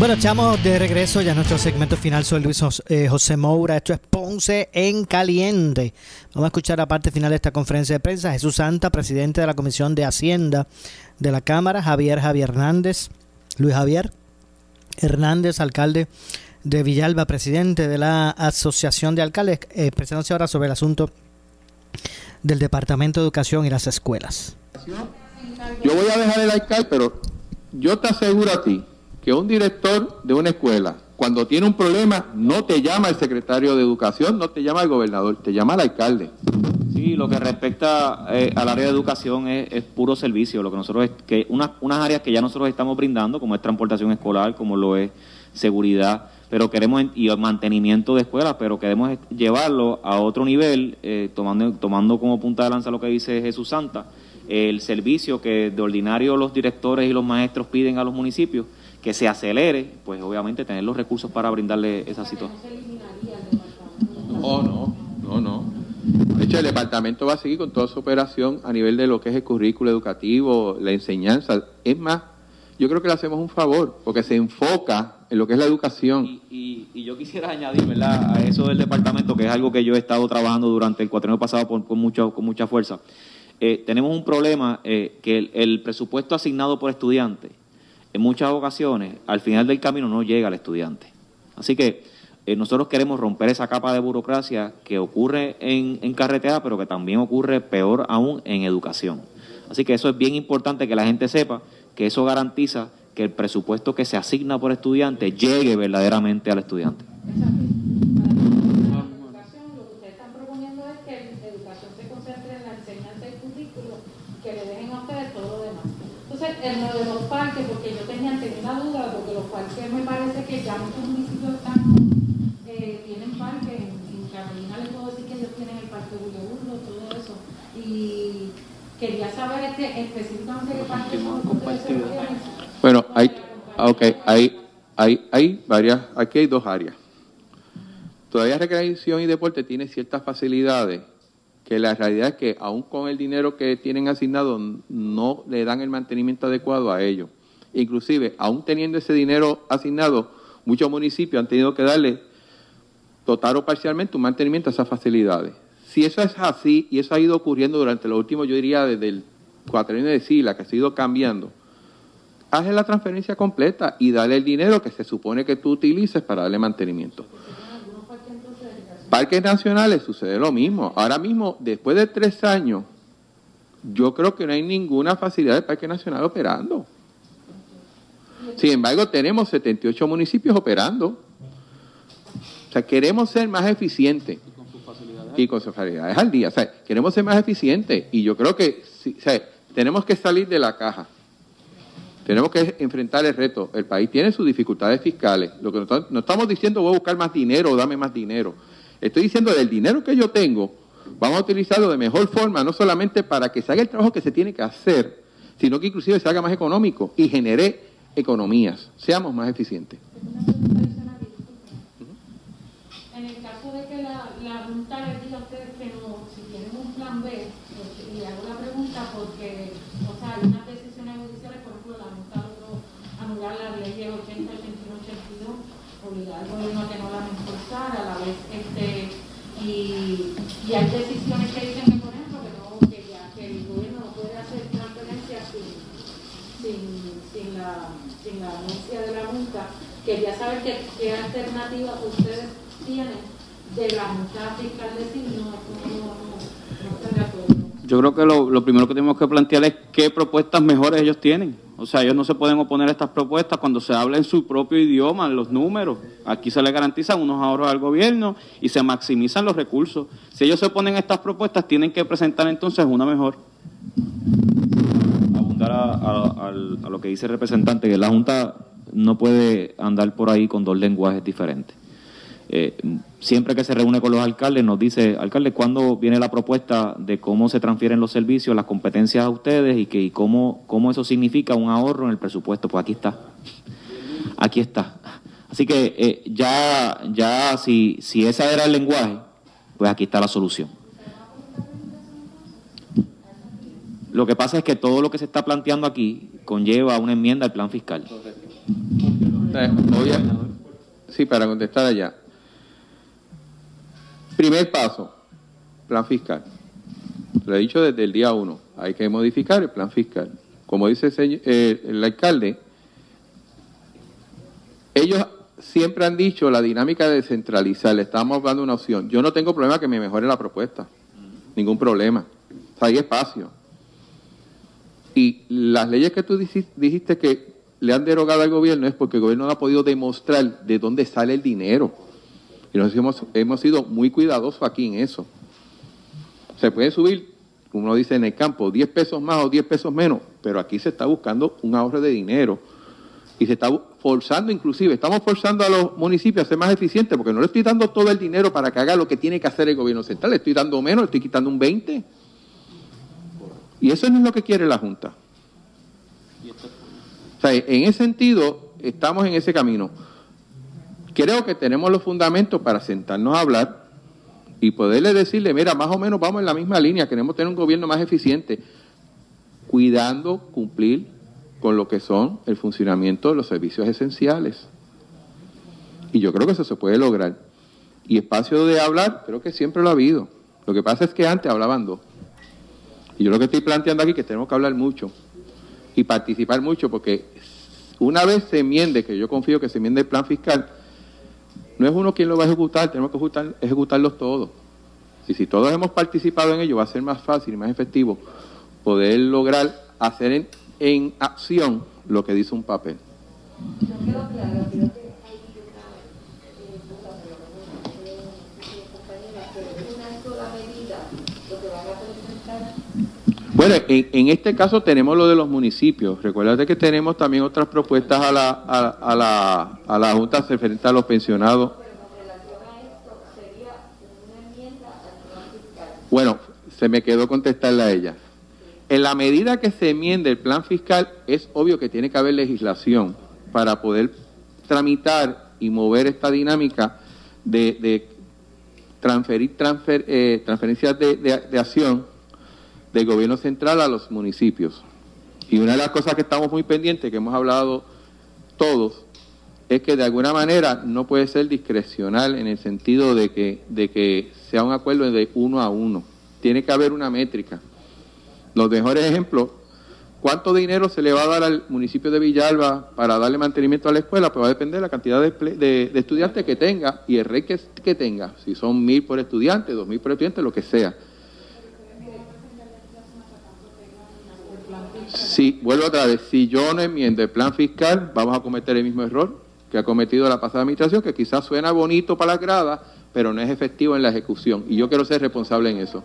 Bueno, estamos de regreso ya a nuestro segmento final. Soy Luis eh, José Moura. Esto es Ponce en Caliente. Vamos a escuchar la parte final de esta conferencia de prensa. Jesús Santa, presidente de la Comisión de Hacienda de la Cámara. Javier Javier Hernández. Luis Javier. Hernández, alcalde de Villalba, presidente de la Asociación de Alcaldes, expresándose ahora sobre el asunto del Departamento de Educación y las escuelas. Yo voy a dejar el alcalde, pero yo te aseguro a ti que un director de una escuela, cuando tiene un problema, no te llama el secretario de Educación, no te llama el gobernador, te llama el alcalde. Sí, lo que respecta eh, al área de educación es, es puro servicio, lo que nosotros es- que una- unas áreas que ya nosotros estamos brindando, como es transportación escolar, como lo es seguridad, pero queremos y mantenimiento de escuelas, pero queremos llevarlo a otro nivel, eh, tomando tomando como punta de lanza lo que dice Jesús Santa, el servicio que de ordinario los directores y los maestros piden a los municipios, que se acelere, pues obviamente tener los recursos para brindarle esa situación. No, no, no, no. De hecho, el departamento va a seguir con toda su operación a nivel de lo que es el currículo educativo, la enseñanza. Es más, yo creo que le hacemos un favor, porque se enfoca en lo que es la educación. Y, y yo quisiera añadir, ¿verdad?, a eso del departamento, que es algo que yo he estado trabajando durante el cuatrienio pasado por- con, mucha, con mucha fuerza. Eh, tenemos un problema eh, que el, el presupuesto asignado por estudiante, en muchas ocasiones, al final del camino no llega al estudiante. Así que eh, nosotros queremos romper esa capa de burocracia que ocurre en, en carretera, pero que también ocurre peor aún en educación. Así que eso es bien importante que la gente sepa que eso garantiza que el presupuesto que se asigna por estudiante llegue verdaderamente al estudiante. Lo que ustedes están proponiendo es que la educación se concentre en la enseñanza y currículo, que le dejen a ustedes todo lo demás. Entonces, en lo de los parques, porque yo tenía, tenía una duda, porque los parques me parece que ya muchos municipios están, eh, tienen parques, en, en Carolina les puedo decir que ellos tienen el parque Julio Burgo, todo eso, y quería saber este, específicamente qué parques son. Bueno, hay, ah, ok, hay, hay, hay varias, aquí hay dos áreas. Todavía recreación y deporte tiene ciertas facilidades que la realidad es que aún con el dinero que tienen asignado no le dan el mantenimiento adecuado a ellos. Inclusive, aún teniendo ese dinero asignado, muchos municipios han tenido que darle total o parcialmente un mantenimiento a esas facilidades. Si eso es así, y eso ha ido ocurriendo durante los últimos, yo diría, desde el cuatrienio de Sila, que se ha ido cambiando, hazle la transferencia completa y dale el dinero que se supone que tú utilices para darle mantenimiento. Parques nacionales sucede lo mismo. Ahora mismo, después de tres años, yo creo que no hay ninguna facilidad de Parque Nacional operando. Sin embargo, tenemos 78 municipios operando. O sea, queremos ser más eficientes. Y con sus facilidades al día. O sea, queremos ser más eficientes. Y yo creo que sí, o sea, tenemos que salir de la caja. Tenemos que enfrentar el reto. El país tiene sus dificultades fiscales. Lo que no estamos diciendo voy a buscar más dinero o dame más dinero. Estoy diciendo del dinero que yo tengo, vamos a utilizarlo de mejor forma, no solamente para que se haga el trabajo que se tiene que hacer, sino que inclusive se haga más económico y genere economías. Seamos más eficientes. En el caso de que la, la Junta les diga a ustedes que no, si tienen un plan B, pues, y hago la pregunta porque, o sea, hay unas decisiones judiciales, por ejemplo, la Junta logró anular la ley 80, 81, 82, obligar al gobierno a que no la enforzara, a la vez, este, y, y hay decisiones que dicen que, por ejemplo, que, no, que, ya, que el gobierno no puede hacer transferencias sin, sin, sin, la, sin la anuncia de la Junta. Quería saber qué, qué alternativa ustedes tienen de la Junta Fiscal de acuerdo. Yo creo que lo, primero que tenemos que plantear es qué propuestas mejores ellos tienen. O sea, ellos no se pueden oponer a estas propuestas cuando se habla en su propio idioma, en los números. Aquí se les garantizan unos ahorros al gobierno y se maximizan los recursos. Si ellos se oponen a estas propuestas, tienen que presentar entonces una mejor. A lo que dice el representante, que la Junta no puede andar por ahí con dos lenguajes diferentes. Eh, siempre que se reúne con los alcaldes nos dice, alcalde, ¿cuándo viene la propuesta de cómo se transfieren los servicios, las competencias a ustedes y, que, y cómo, cómo eso significa un ahorro en el presupuesto? Pues aquí está. Aquí está. Así que eh, ya, ya si, si ese era el lenguaje, pues aquí está la solución. Lo que pasa es que todo lo que se está planteando aquí conlleva una enmienda al plan fiscal. Eh, sí, para contestar allá. Primer paso, plan fiscal. Lo he dicho desde el día uno. Hay que modificar el plan fiscal. Como dice el, señor- eh, el alcalde, ellos siempre han dicho la dinámica de descentralizar, le estamos dando una opción. Yo no tengo problema que me mejore la propuesta, ningún problema. O hay espacio. Y las leyes que tú dijiste que le han derogado al gobierno es porque el gobierno no ha podido demostrar de dónde sale el dinero. Y nosotros hemos, hemos sido muy cuidadosos aquí en eso. Se puede subir, como uno dice en el campo, 10 pesos más o 10 pesos menos, pero aquí se está buscando un ahorro de dinero y se está forzando inclusive, estamos forzando a los municipios a ser más eficientes porque no le estoy dando todo el dinero para que haga lo que tiene que hacer el gobierno central, le estoy dando menos, le estoy quitando un 20. Y eso no es lo que quiere la Junta. O sea, en ese sentido, estamos en ese camino. Creo que tenemos los fundamentos para sentarnos a hablar y poderle decirle, mira, más o menos vamos en la misma línea, queremos tener un gobierno más eficiente, cuidando cumplir con lo que son el funcionamiento de los servicios esenciales. Y yo creo que eso se puede lograr. Y espacio de hablar, creo que siempre lo ha habido. Lo que pasa es que antes hablaban dos. Y yo lo que estoy planteando aquí es que tenemos que hablar mucho y participar mucho, porque una vez se enmiende, que yo confío que se enmiende el plan fiscal, no es uno quien lo va a ejecutar, tenemos que ejecutar- ejecutarlos todos. Y si todos hemos participado en ello, va a ser más fácil y más efectivo poder lograr hacer en, en acción lo que dice un papel. Bueno, en, en este caso tenemos lo de los municipios. Recuerda que tenemos también otras propuestas a la, a, a la, a la Junta referente a los pensionados. Bueno, se me quedó contestarle a ella. En la medida que se enmiende el plan fiscal, es obvio que tiene que haber legislación para poder tramitar y mover esta dinámica de, de transferir transfer, eh, transferencias de- de acción del gobierno central a los municipios. Y una de las cosas que estamos muy pendientes, que hemos hablado todos, es que de alguna manera no puede ser discrecional en el sentido de que, de que sea un acuerdo de uno a uno. Tiene que haber una métrica. Los mejores ejemplos, ¿cuánto dinero se le va a dar al municipio de Villalba para darle mantenimiento a la escuela? Pues va a depender de la cantidad de, estudiantes que tenga y el rey que, que tenga. Si son mil por estudiante, dos mil por estudiante, lo que sea. Sí, vuelvo otra vez. Si yo no enmiendo el plan fiscal, vamos a cometer el mismo error que ha cometido la pasada administración, que quizás suena bonito para la grada, pero no es efectivo en la ejecución. Y yo quiero ser responsable en eso.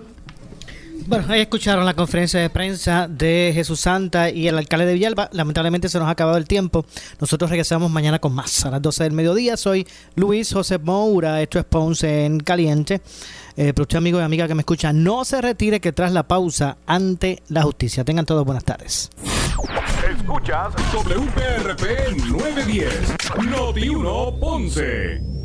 Bueno, ahí escucharon la conferencia de prensa de Jesús Santa y el alcalde de Villalba. Lamentablemente se nos ha acabado el tiempo. Nosotros regresamos mañana con más a las 12 del mediodía. Soy Luis José Moura. Esto es Ponce en Caliente. Eh, pero usted, amigo y amiga que me escucha, no se retire que tras la pausa ante la justicia. Tengan todos buenas tardes. Escuchas WPRP 910, Noti 1 Ponce.